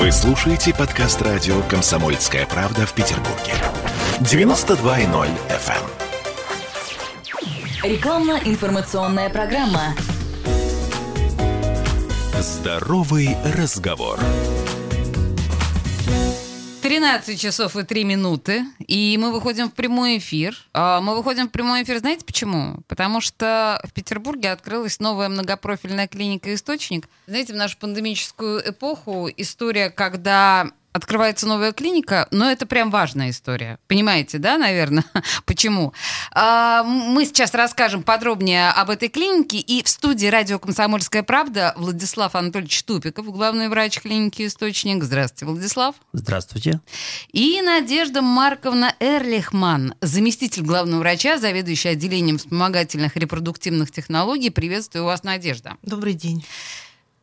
Вы слушаете подкаст радио «Комсомольская правда» в Петербурге. 92.0 FM. Рекламно-информационная программа. Здоровый разговор. 13 часов и 3 минуты, и мы выходим в прямой эфир. А, Мы выходим в прямой эфир, знаете почему? Потому что в Петербурге открылась новая многопрофильная клиника «Источник». Знаете, в нашу пандемическую эпоху история, когда открывается новая клиника, но это прям важная история. Понимаете, да, наверное? Почему? А, Мы сейчас расскажем подробнее об этой клинике. И в студии радио «Комсомольская правда» Владислав Анатольевич Тупиков, главный врач клиники «Источник». Здравствуйте, Владислав. Здравствуйте. И Надежда Марковна Эрлихман, заместитель главного врача, заведующая отделением вспомогательных репродуктивных технологий. Приветствую вас, Надежда. Добрый день.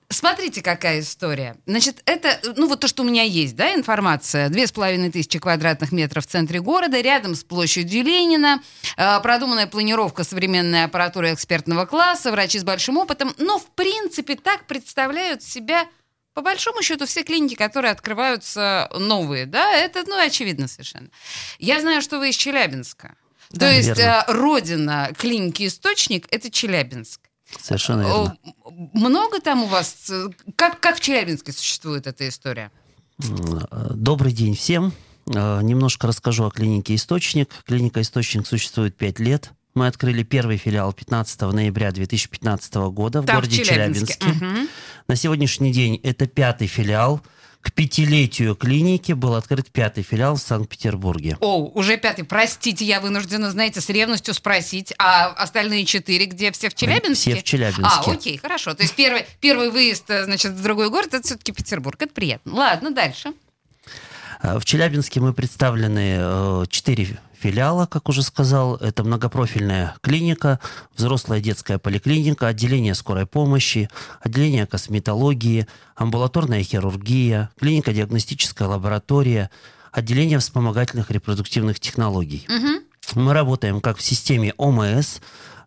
Смотрите, какая история. Значит, это, ну вот то, что у меня есть, да, информация. Две с половиной тысячи квадратных метров в центре города, рядом с площадью Ленина, э, продуманная планировка современной аппаратуры экспертного класса, врачи с большим опытом. Но, в принципе, так представляют себя по большому счету, все клиники, которые открываются новые, да, это, ну, очевидно совершенно. Я знаю, что вы из Челябинска. Да, То есть э, родина клиники «Источник» — это Челябинск. Совершенно верно. О, Много там у вас? э, Как, как в Челябинске существует эта история? Э, Добрый день всем. Э, Немножко расскажу о клинике «Источник». Клиника «Источник» существует 5 лет. Мы открыли первый филиал 15 ноября 2015 года в Там, в городе Челябинске. Челябинске. Мгм. На сегодняшний день это пятый филиал. К пятилетию клиники был открыт пятый филиал в Санкт-Петербурге. О, уже пятый. Простите, я вынуждена, знаете, с ревностью спросить, а остальные четыре где? Все в Челябинске? Все в Челябинске. А, окей, хорошо. То есть первый, первый выезд, э, значит, в другой город, это все-таки Петербург. Это приятно. Ладно, дальше. А В Челябинске мы представлены э, четыре филиала, как уже сказал. Это многопрофильная клиника, взрослая детская поликлиника, отделение скорой помощи, отделение косметологии, амбулаторная хирургия, клиника-диагностическая лаборатория, отделение вспомогательных репродуктивных технологий. Мгм. Мы работаем как в системе ОМС,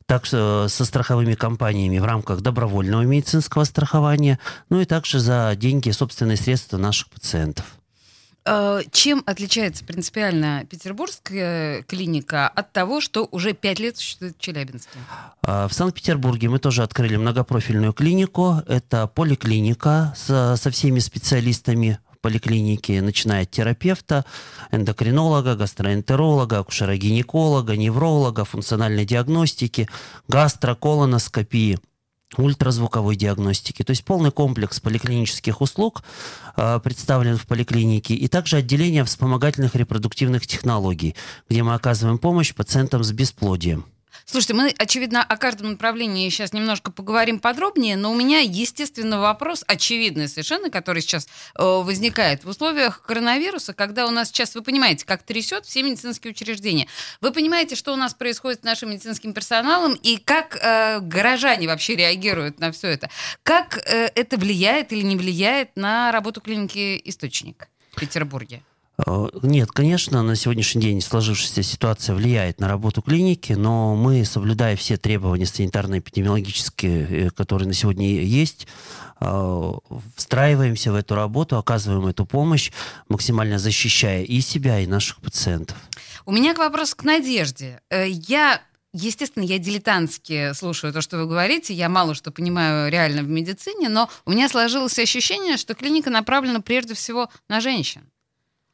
так что со страховыми компаниями в рамках добровольного медицинского страхования, ну и также за деньги, собственные средства наших пациентов. Э, Чем отличается принципиально петербургская клиника от того, что уже пять лет существует в Челябинске? А, В Санкт-Петербурге мы тоже открыли многопрофильную клинику. Это поликлиника со, со всеми специалистами поликлиники, начиная от терапевта, эндокринолога, гастроэнтеролога, акушера-гинеколога, невролога, функциональной диагностики, гастроколоноскопии ультразвуковой диагностики. То есть полный комплекс поликлинических услуг э, представлен в поликлинике. И также отделение вспомогательных репродуктивных технологий, где мы оказываем помощь пациентам с бесплодием. Слушайте, мы, очевидно, о каждом направлении сейчас немножко поговорим подробнее, но у меня, естественно, вопрос очевидный совершенно, который сейчас э, возникает в условиях коронавируса, когда у нас сейчас, вы понимаете, как трясет все медицинские учреждения. Вы понимаете, что у нас происходит с нашим медицинским персоналом и как э, горожане вообще реагируют на все это. Как э, это влияет или не влияет на работу клиники «Источник» Петербурге? Э, Нет, конечно, на сегодняшний день сложившаяся ситуация влияет на работу клиники, но мы, соблюдая все требования санитарно-эпидемиологические, э, которые на сегодня есть, э, встраиваемся в эту работу, оказываем эту помощь, максимально защищая и себя, и наших пациентов. У меня к вопросу к Надежде. Я Естественно, я дилетантски слушаю то, что вы говорите. Я мало что понимаю реально в медицине, но у меня сложилось ощущение, что клиника направлена прежде всего на женщин.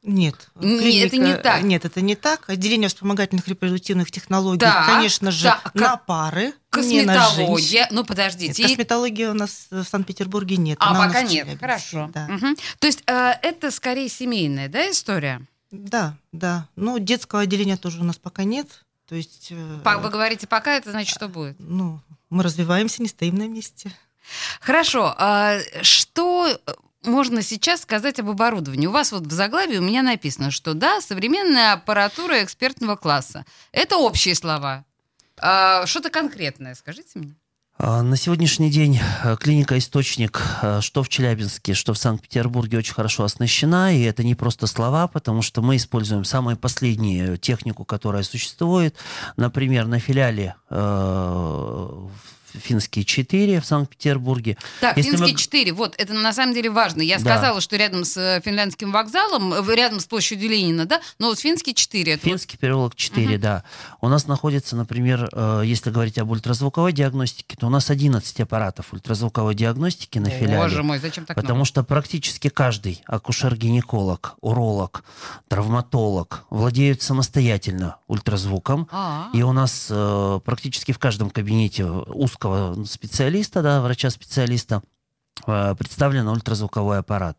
Нет, Не, это не так. Нет, это не так. Отделение вспомогательных репродуктивных технологий, Да, конечно же, да, на пары, не на. Косметология. Ну, Нет, подождите. и- косметологии у нас в Санкт-Петербурге нет. А, она пока нет. Челябинске, Хорошо. Да. Мгм. То есть э, это скорее семейная, да, история? да, да. Ну, детского отделения тоже у нас пока нет. То есть, э, Вы говорите пока, это значит, что будет? ну, мы развиваемся, не стоим на месте. Хорошо. а Что э, можно сейчас сказать об оборудовании? У вас вот в заглавии у меня написано, что да, современная аппаратура экспертного класса. Это общие слова. А Что-то конкретное, скажите мне. А, На сегодняшний день э, клиника «Источник» э, что в Челябинске, что в Санкт-Петербурге очень хорошо оснащена, и это не просто слова, потому что мы используем самую последнюю технику, которая существует. Например, на филиале э, в Финский 4 в Санкт-Петербурге. Так, Если Финский мы- 4, вот, это на самом деле важно. Я Да. сказала, что рядом с э, финляндским вокзалом, э, рядом с площадью Ленина, да, но вот Финский 4, это вот- Финский переулок 4, да. У нас находится, например, э, если говорить об ультразвуковой диагностике, то у нас 11 аппаратов ультразвуковой диагностики на филиале. Боже мой, зачем так Потому много? что практически каждый акушер-гинеколог, уролог, травматолог владеют самостоятельно ультразвуком. А, И у нас э, практически в каждом кабинете узкого специалиста, да, врача-специалиста, э, представлен ультразвуковой аппарат.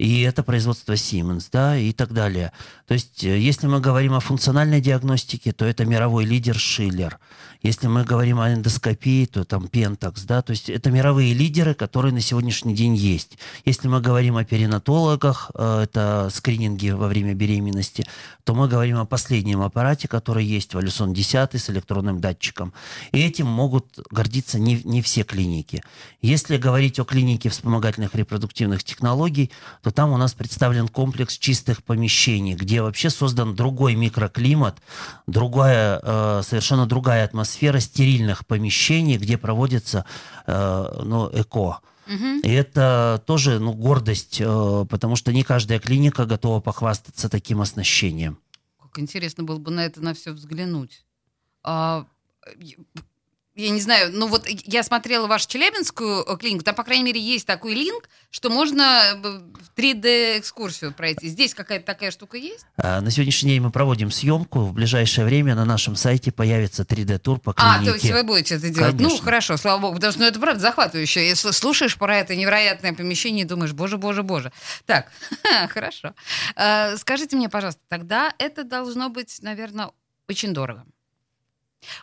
И это производство Siemens, да, и так далее. То есть, э, если мы говорим о функциональной диагностике, то это мировой лидер Шиллер. Если мы говорим о эндоскопии, то там Pentax, да, то есть это мировые лидеры, которые на сегодняшний день есть. Если мы говорим о перинатологах, э, это скрининги во время беременности, то мы говорим о последнем аппарате, который есть, Валюсон 10 с электронным датчиком. И этим могут гордиться не, не все клиники. Если говорить о клинике вспомогательных репродуктивных технологий, то там у нас представлен комплекс чистых помещений, где вообще создан другой микроклимат, другая, э, совершенно другая атмосфера стерильных помещений, где проводится э, ну, ЭКО. И это тоже ну, гордость, э, потому что не каждая клиника готова похвастаться таким оснащением. Как интересно было бы на это на все взглянуть. А, я- не знаю, ну вот я смотрела вашу Челябинскую э, клинику, там, по крайней мере, есть такой линк, что можно э, в 3D-экскурсию пройти. Здесь какая-то такая штука есть? А На сегодняшний день мы проводим съемку. В ближайшее время на нашем сайте появится 3D-тур по А, клинике. то есть вы будете это делать. Ну, Конечно. хорошо, слава богу, потому что ну, это правда захватывающе. Если слушаешь про это невероятное помещение и думаешь, боже, боже, боже. Так, хорошо. Э, Скажите мне, пожалуйста, тогда это должно быть, наверное, очень дорого.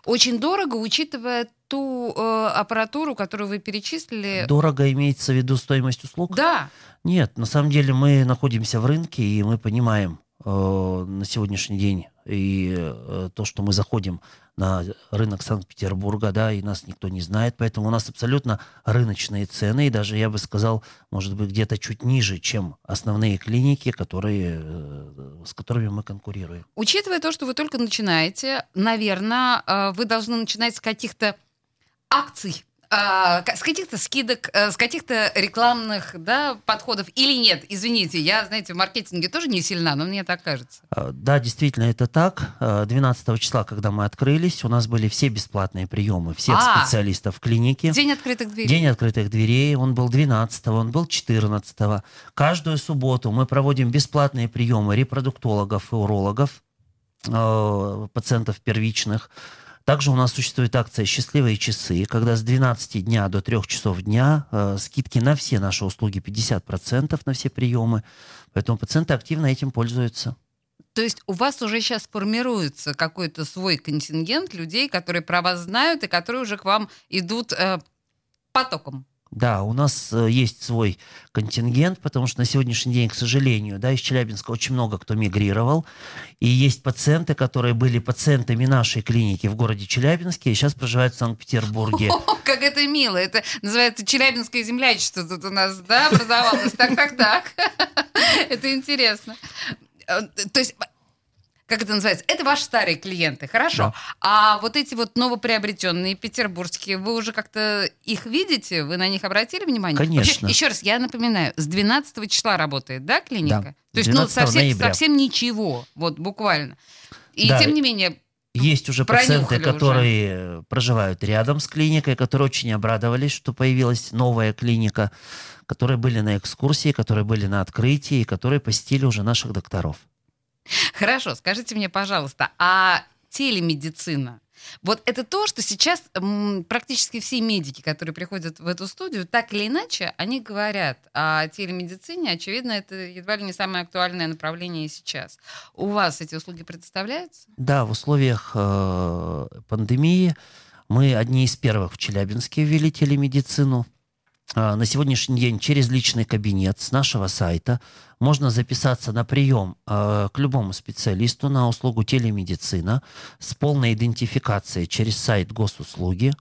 Очень дорого, учитывая ту э, аппаратуру, которую вы перечислили. Дорого имеется в виду стоимость услуг? Да. Нет, на самом деле мы находимся в рынке, и мы понимаем на сегодняшний день. И э, то, что мы заходим на рынок Санкт-Петербурга, да, и нас никто не знает, поэтому у нас абсолютно рыночные цены, и даже, я бы сказал, может быть, где-то чуть ниже, чем основные клиники, которые, э, с которыми мы конкурируем. Учитывая то, что вы только начинаете, наверное, э, вы должны начинать с каких-то акций, а, с каких-то скидок, э, с каких-то рекламных да, подходов или нет? Извините, я, знаете, в маркетинге тоже не сильна, но мне так кажется. А, Да, действительно, это так. А, 12 числа, когда мы открылись, у нас были все бесплатные приемы всех А. специалистов в клинике. День открытых дверей. День открытых дверей, он был 12 он был 14 Каждую субботу мы проводим бесплатные приемы репродуктологов и урологов, э, пациентов первичных. Также у нас существует акция «Счастливые часы», когда с 12 дня до 3 часов дня э, скидки на все наши услуги 50% на все приемы. Поэтому пациенты активно этим пользуются. То есть у вас уже сейчас формируется какой-то свой контингент людей, которые про вас знают и которые уже к вам идут э, потоком. Да, у нас э, есть свой контингент, потому что на сегодняшний день, к сожалению, да, из Челябинска очень много кто мигрировал. И есть пациенты, которые были пациентами нашей клиники в городе Челябинске и сейчас проживают в Санкт-Петербурге. Как это мило. Это называется Челябинское землячество тут у нас, да, образовалось. Так, так, так. Это интересно. Э, То есть, как это называется? Это ваши старые клиенты, хорошо. Да. А вот эти вот новоприобретенные петербургские, вы уже как-то их видите? Вы на них обратили внимание? Конечно. Вообще, еще раз, я напоминаю, с 12 числа работает, да, клиника? Да, То есть, 12 ну, совсем, ноября. совсем ничего, вот буквально. И Да. тем не менее, Есть уже Пронюхали пациенты, уже. которые проживают рядом с клиникой, которые очень обрадовались, что появилась новая клиника, которые были на экскурсии, которые были на открытии, которые посетили уже наших докторов. Хорошо, скажите мне, пожалуйста, а телемедицина? Вот это то, что сейчас практически все медики, которые приходят в эту студию, так или иначе, они говорят о телемедицине. Очевидно, это едва ли не самое актуальное направление сейчас. У вас эти услуги предоставляются? Да, в условиях э, пандемии мы одни из первых в Челябинске ввели телемедицину. А, На сегодняшний день через личный кабинет с нашего сайта можно записаться на прием э, к любому специалисту на услугу телемедицина с полной идентификацией через сайт госуслуги.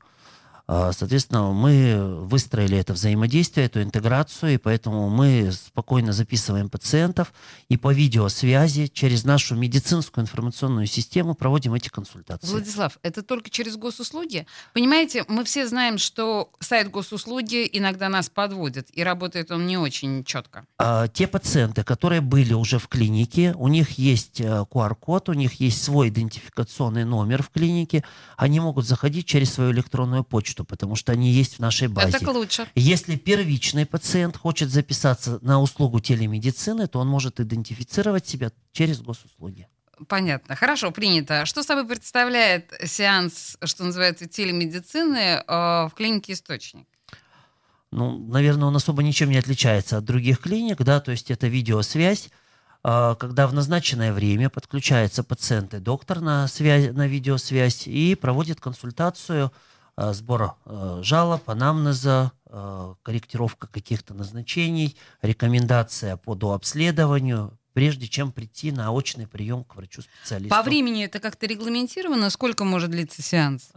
А, Соответственно, мы выстроили это взаимодействие, эту интеграцию, и поэтому мы спокойно записываем пациентов и по видеосвязи через нашу медицинскую информационную систему проводим эти консультации. Владислав, это только через госуслуги? Понимаете, мы все знаем, что сайт госуслуги иногда нас подводит, и работает он не очень четко. А, Те пациенты, которые были уже в клинике, у них есть э, QR-код, у них есть свой идентификационный номер в клинике, они могут заходить через свою электронную почту, потому что они есть в нашей базе. Это к лучше. Если первичный пациент хочет записаться на услугу телемедицины, то он может идентифицировать себя через госуслуги. Понятно. Хорошо, принято. Что собой представляет сеанс, что называется, телемедицины э, в клинике «Источник»? Ну, наверное, он особо ничем не отличается от других клиник, да, то есть это видеосвязь, а, когда в назначенное время подключается пациент и доктор на, связь, на видеосвязь и проводит консультацию сбора а, жалоб, анамнеза, а, корректировка каких-то назначений, рекомендация по дообследованию, прежде чем прийти на очный прием к врачу-специалисту. По времени это как-то регламентировано? Сколько может длиться сеанс?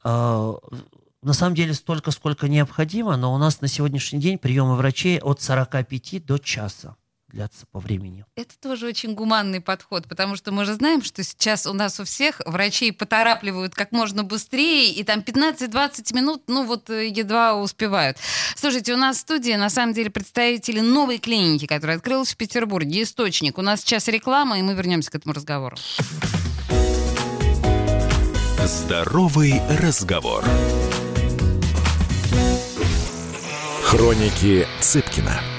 На самом деле столько, сколько необходимо, но у нас на сегодняшний день приемы врачей от 45 до часа длятся по времени. Это тоже очень гуманный подход, потому что мы же знаем, что сейчас у нас у всех врачей поторапливают как можно быстрее, и там 15-20 минут, ну вот э, едва успевают. Слушайте, у нас в студии на самом деле представители новой клиники, которая открылась в Петербурге, «Источник». У нас сейчас реклама, и мы вернемся к этому разговору. Здоровый разговор. Хроники Цыпкина.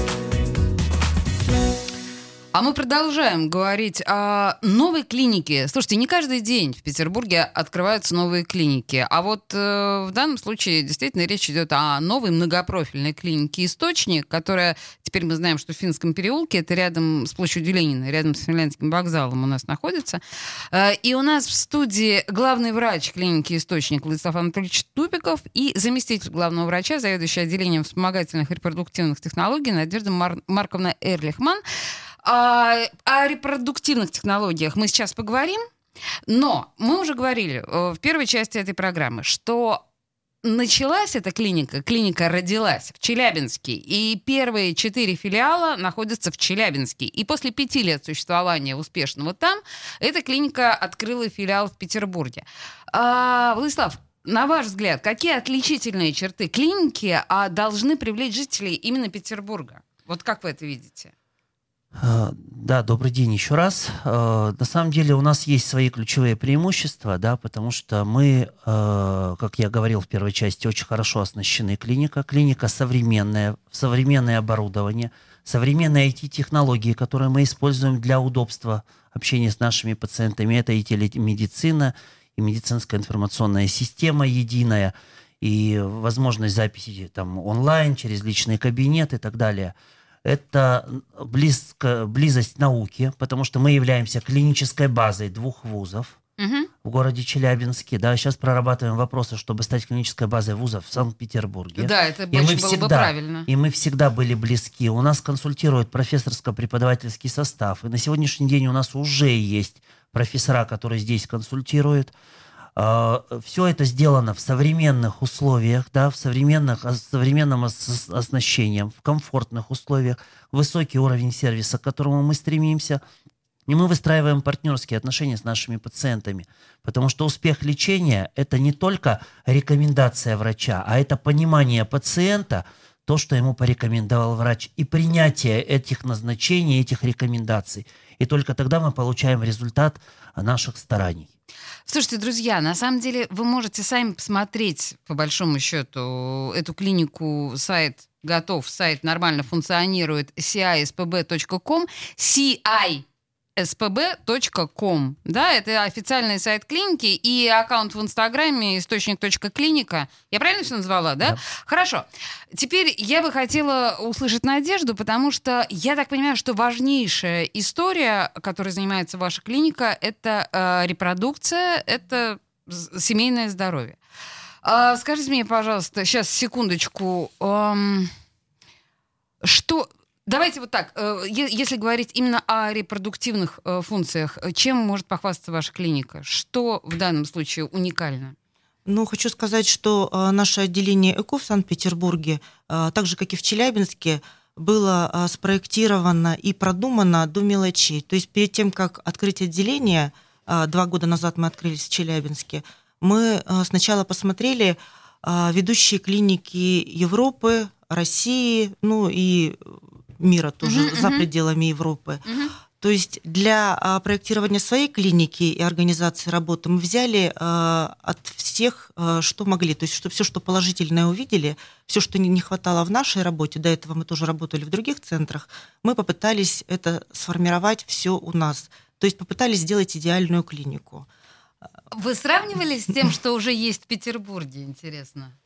А мы продолжаем говорить о новой клинике. Слушайте, не каждый день в Петербурге открываются новые клиники. А вот э, в данном случае действительно речь идет о новой многопрофильной клинике «Источник», которая, теперь мы знаем, что в Финском переулке, это рядом с площадью Ленина, рядом с Финляндским вокзалом у нас находится. Э, и у нас в студии главный врач клиники «Источник» Владислав Анатольевич Тупиков и заместитель главного врача, заведующий отделением вспомогательных репродуктивных технологий Надежда Мар- Марковна Эрлихман. А, о репродуктивных технологиях мы сейчас поговорим, но мы уже говорили э, в первой части этой программы, что началась эта клиника, клиника родилась в Челябинске, и первые четыре филиала находятся в Челябинске. И после пяти лет существования успешного там, эта клиника открыла филиал в Петербурге. А, Владислав, на ваш взгляд, какие отличительные черты клиники а, должны привлечь жителей именно Петербурга? Вот как вы это видите? А, Да, добрый день еще раз. А, На самом деле у нас есть свои ключевые преимущества, да, потому что мы, а, как я говорил в первой части, очень хорошо оснащены клиника. Клиника современная, современное оборудование, современные IT-технологии, которые мы используем для удобства общения с нашими пациентами. Это и телемедицина, и медицинская информационная система единая, и возможность записи там онлайн, через личный кабинет и так далее – это близко, близость науки, потому что мы являемся клинической базой двух вузов в городе Челябинске. Да, сейчас прорабатываем вопросы, чтобы стать клинической базой вузов в Санкт-Петербурге. Да, это И мы было бы всегда- правильно. И мы всегда были близки. У нас консультирует профессорско-преподавательский состав. И на сегодняшний день у нас уже есть профессора, которые здесь консультируют. Все это сделано в современных условиях, да, в современных, с современном ос- оснащением, в комфортных условиях, высокий уровень сервиса, к которому мы стремимся. И мы выстраиваем партнерские отношения с нашими пациентами, потому что успех лечения – это не только рекомендация врача, а это понимание пациента, то, что ему порекомендовал врач, и принятие этих назначений, этих рекомендаций. И только тогда мы получаем результат наших стараний. Слушайте, друзья, на самом деле вы можете сами посмотреть, по большому счету, эту клинику, сайт готов, сайт нормально функционирует, cispb.com, ci spb.com. Да, это официальный сайт клиники и аккаунт в Инстаграме источник.клиника. Я правильно все назвала, да? Да. Хорошо. Теперь я бы хотела услышать Надежду, потому что я так понимаю, что важнейшая история, которой занимается ваша клиника, это э, репродукция, это семейное здоровье. А, скажите мне, пожалуйста, сейчас секундочку. эм, что Давайте вот так, э, если говорить именно о репродуктивных э, функциях, э, чем может похвастаться ваша клиника? Что в данном случае уникально? Ну, хочу сказать, что наше отделение ЭКО в Санкт-Петербурге, так же, как и в Челябинске, было спроектировано и продумано до мелочей. То есть перед тем, как открыть отделение, два года назад мы открылись в Челябинске, мы сначала посмотрели ведущие клиники Европы, России, ну и мира тоже, Мгм, за мгм. пределами Европы. То есть для а, проектирования своей клиники и организации работы мы взяли а, от всех, а, что могли. То есть что, все, что положительное увидели, все, что не, не хватало в нашей работе, до этого мы тоже работали в других центрах, мы попытались это сформировать все у нас. То есть попытались сделать идеальную клинику. Вы сравнивали с тем, что уже есть в Петербурге, интересно?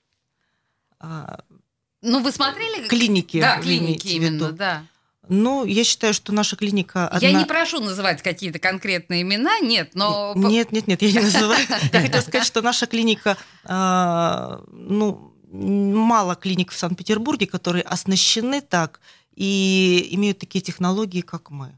Ну, вы смотрели? Клиники. Да, клиники именно, да. Ну, я считаю, что наша клиника... Я одна- не прошу называть какие-то конкретные имена, нет, но... Нет, нет, нет, я не называю. Я хотела сказать, что наша клиника, а, ну, мало клиник в Санкт-Петербурге, которые оснащены так и имеют такие технологии, как мы.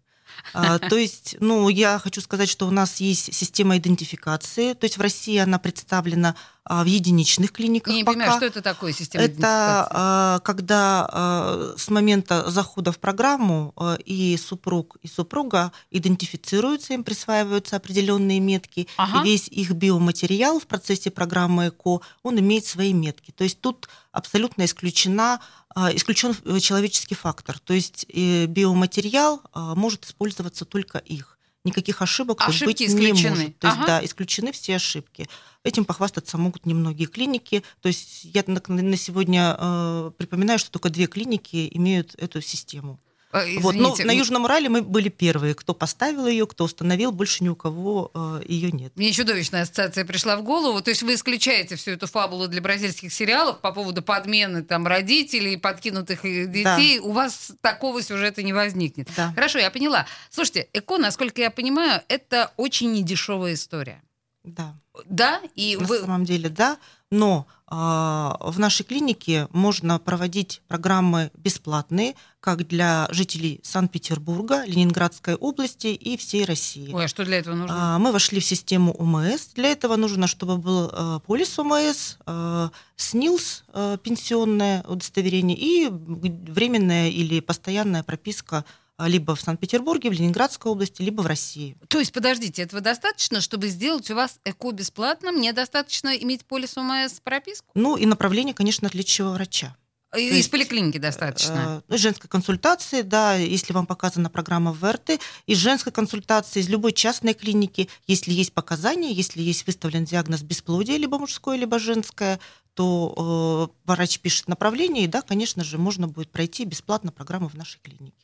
А, То есть, ну, я хочу сказать, что у нас есть система идентификации. То есть в России она представлена в единичных клиниках Я не пока. понимаю, что это такое система Это а, когда а, с момента захода в программу а, и супруг, и супруга идентифицируются, им присваиваются определенные метки, Ага. и весь их биоматериал в процессе программы ЭКО, он имеет свои метки. То есть тут абсолютно исключена, а, исключен э, человеческий фактор. То есть э, биоматериал а, может использоваться только их. Никаких ошибок Ошибки быть не исключены. может. То есть, Ага. да, исключены все ошибки. Этим похвастаться могут немногие клиники. То есть я на, на сегодня э, припоминаю, что только две клиники имеют эту систему. Э, вот. Но извините, на Южном Урале мы были первые, кто поставил ее, кто установил, больше ни у кого э, ее нет. Мне чудовищная ассоциация пришла в голову. То есть вы исключаете всю эту фабулу для бразильских сериалов по поводу подмены там родителей, подкинутых детей. У вас такого сюжета не возникнет. Да. Хорошо, я поняла. Слушайте, ЭКО, насколько я понимаю, это очень недешевая история. Да. Да? И На вы... самом деле, да. Но а, в нашей клинике можно проводить программы бесплатные, как для жителей Санкт-Петербурга, Ленинградской области и всей России. Ой, а что для этого нужно? А, Мы вошли в систему ОМС. Для этого нужно, чтобы был э, полис ОМС, э, СНИЛС, э, пенсионное удостоверение и временная или постоянная прописка либо в Санкт-Петербурге, в Ленинградской области, либо в России. То есть, подождите, этого достаточно, чтобы сделать у вас ЭКО бесплатно? Мне достаточно иметь полис ОМС прописку? Ну и направление, конечно, от лечащего врача. И- Из есть, поликлиники достаточно? Э, ну, женской консультации, да, если вам показана программа ВРТ, из женской консультации, из любой частной клиники, если есть показания, если есть выставлен диагноз бесплодия, либо мужское, либо женское, то э, врач пишет направление, и да, конечно же, можно будет пройти бесплатно программу в нашей клинике.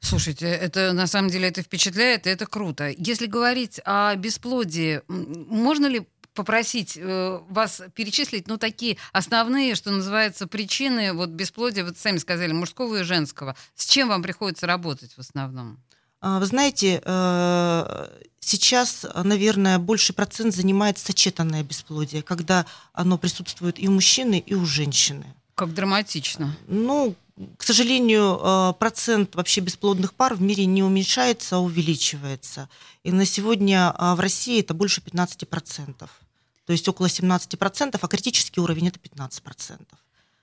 Слушайте, это на самом деле это впечатляет, и это круто. Если говорить о бесплодии, можно ли попросить э, вас перечислить, ну, такие основные, что называется, причины вот бесплодия, вот сами сказали, мужского и женского. С чем вам приходится работать в основном? А, Вы знаете, э, сейчас, наверное, больший процент занимает сочетанное бесплодие, когда оно присутствует и у мужчины, и у женщины. Как драматично. Ну, к сожалению, э, процент вообще бесплодных пар в мире не уменьшается, а увеличивается. И на сегодня а, в России это больше 15%. То есть около 17%, а критический уровень это 15%.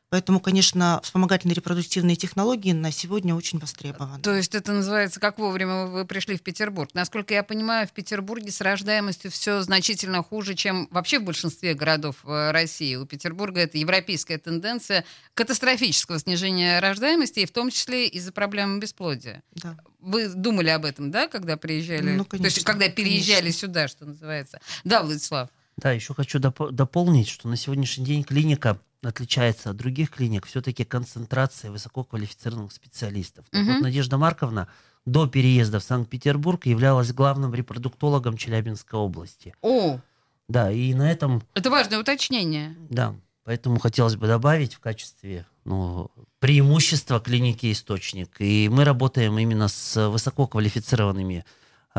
Поэтому, конечно, вспомогательные репродуктивные технологии на сегодня очень востребованы. То есть это называется, как вовремя вы пришли в Петербург. Насколько я понимаю, в Петербурге с рождаемостью все значительно хуже, чем вообще в большинстве городов э, России. У Петербурга это европейская тенденция катастрофического снижения рождаемости, и в том числе из-за проблемы бесплодия. Да. Вы думали об этом, да, когда приезжали? Ну, То есть, конечно, когда переезжали конечно. сюда, что называется. Да, Владислав. Да, еще хочу доп- дополнить, что на сегодняшний день клиника отличается от других клиник все-таки концентрацией высококвалифицированных специалистов. Мгм. вот, Надежда Марковна до переезда в Санкт-Петербург являлась главным репродуктологом Челябинской области. О, Да, и на этом, это важное уточнение. да, поэтому хотелось бы добавить в качестве ну, преимущества клиники «Источник». И мы работаем именно с высококвалифицированными а,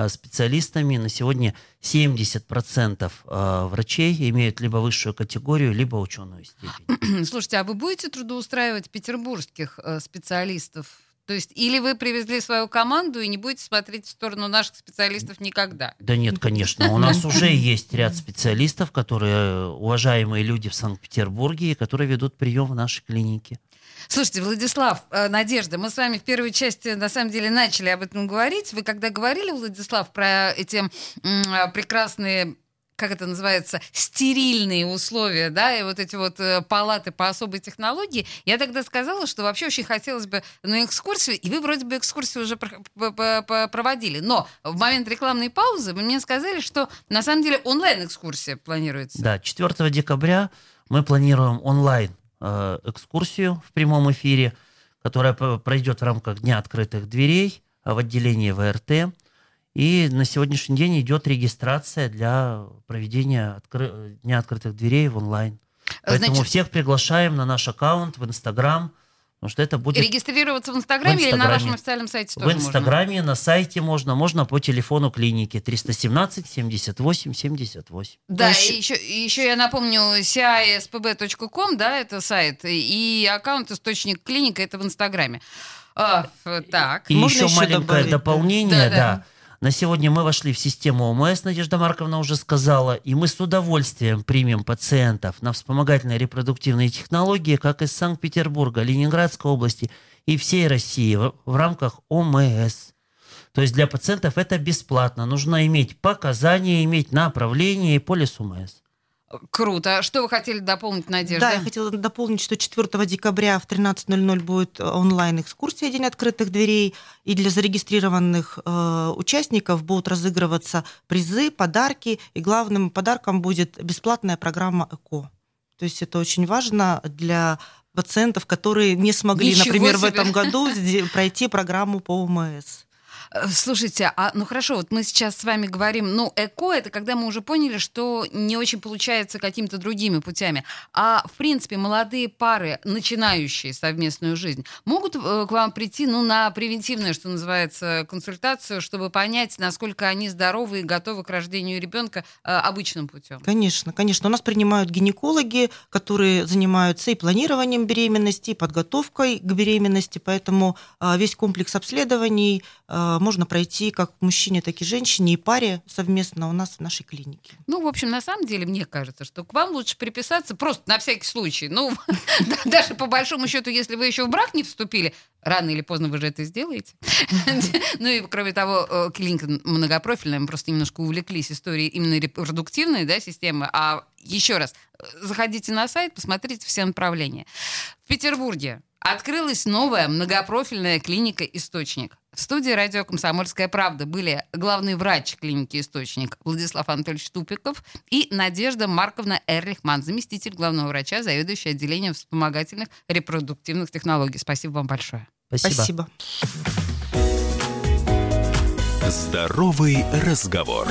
специалистами. На сегодня 70% а, врачей имеют либо высшую категорию, либо ученую степень. Слушайте, а вы будете трудоустраивать петербургских э, специалистов? То есть или вы привезли свою команду и не будете смотреть в сторону наших специалистов никогда? Да нет, конечно. У нас уже есть ряд специалистов, которые э, уважаемые люди в Санкт-Петербурге, которые ведут прием в нашей клинике. Слушайте, Владислав, э, Надежда, мы с вами в первой части на самом деле начали об этом говорить. Вы когда говорили, Владислав, про эти э, прекрасные как это называется, стерильные условия, да, и вот эти вот э, палаты по особой технологии, я тогда сказала, что вообще очень хотелось бы на экскурсию, и вы вроде бы экскурсию уже проводили, но в момент рекламной паузы вы мне сказали, что на самом деле онлайн-экскурсия планируется. Да, 4 декабря мы планируем онлайн экскурсию в прямом эфире, которая пройдет в рамках Дня открытых дверей э, в отделении ВРТ. И на сегодняшний день идет регистрация для проведения откры- Дня открытых дверей в онлайн. Поэтому Значит, всех приглашаем на наш аккаунт в Инстаграм, потому что это будет регистрироваться в Инстаграме, В или на Инстаграме. вашем официальном сайте в тоже можно? Инстаграме, на сайте можно, можно по телефону клиники 317 78 78. Да, Еще- и еще, и еще я напомню, cispb.com, да, это сайт, и аккаунт «Источник клиника» это в Инстаграме. А, так. И Можно еще еще маленькое добавить, дополнение, Да, да. да. На сегодня мы вошли в систему ОМС, Надежда Марковна уже сказала, и мы с удовольствием примем пациентов на вспомогательные репродуктивные технологии, как из Санкт-Петербурга, Ленинградской области и всей России в, рамках ОМС. То есть для пациентов это бесплатно. Нужно иметь показания, иметь направление и полис ОМС. Круто. Что вы хотели дополнить, Надежда? Да, я хотела дополнить, что 4 декабря в 13.00 будет онлайн-экскурсия «День открытых дверей», и для зарегистрированных э, участников будут разыгрываться призы, подарки, и главным подарком будет бесплатная программа ЭКО. То есть это очень важно для пациентов, которые не смогли, Ничего например, в себе. этом году пройти программу по ОМС. Э, Слушайте, а ну хорошо, вот мы сейчас с вами говорим, ну, эко это когда мы уже поняли, что не очень получается какими-то другими путями. А в принципе, молодые пары, начинающие совместную жизнь, могут э, к вам прийти, ну, на превентивную, что называется, консультацию, чтобы понять, насколько они здоровы и готовы к рождению ребенка э, обычным путем. Конечно, конечно. У нас принимают гинекологи, которые занимаются и планированием беременности, и подготовкой к беременности, поэтому а, весь комплекс обследований а, можно пройти как мужчине, так и женщине, и паре совместно у нас в нашей клинике. Ну, в общем, на самом деле, мне кажется, что к вам лучше приписаться просто на всякий случай. Ну, да- даже по большому счету, если вы еще в брак не вступили, рано или поздно вы же это сделаете. Ну и, кроме того, э, клиника многопрофильная, мы просто немножко увлеклись историей именно репродуктивной да, системы. А еще раз, заходите на сайт, посмотрите все направления. В Петербурге открылась новая многопрофильная клиника «Источник». В студии радио «Комсомольская правда» были главный врач клиники «Источник» Владислав Анатольевич Тупиков и Надежда Марковна Эрлихман, заместитель главного врача, заведующая отделением вспомогательных репродуктивных технологий. Спасибо вам большое. Спасибо. Спасибо. Здоровый разговор.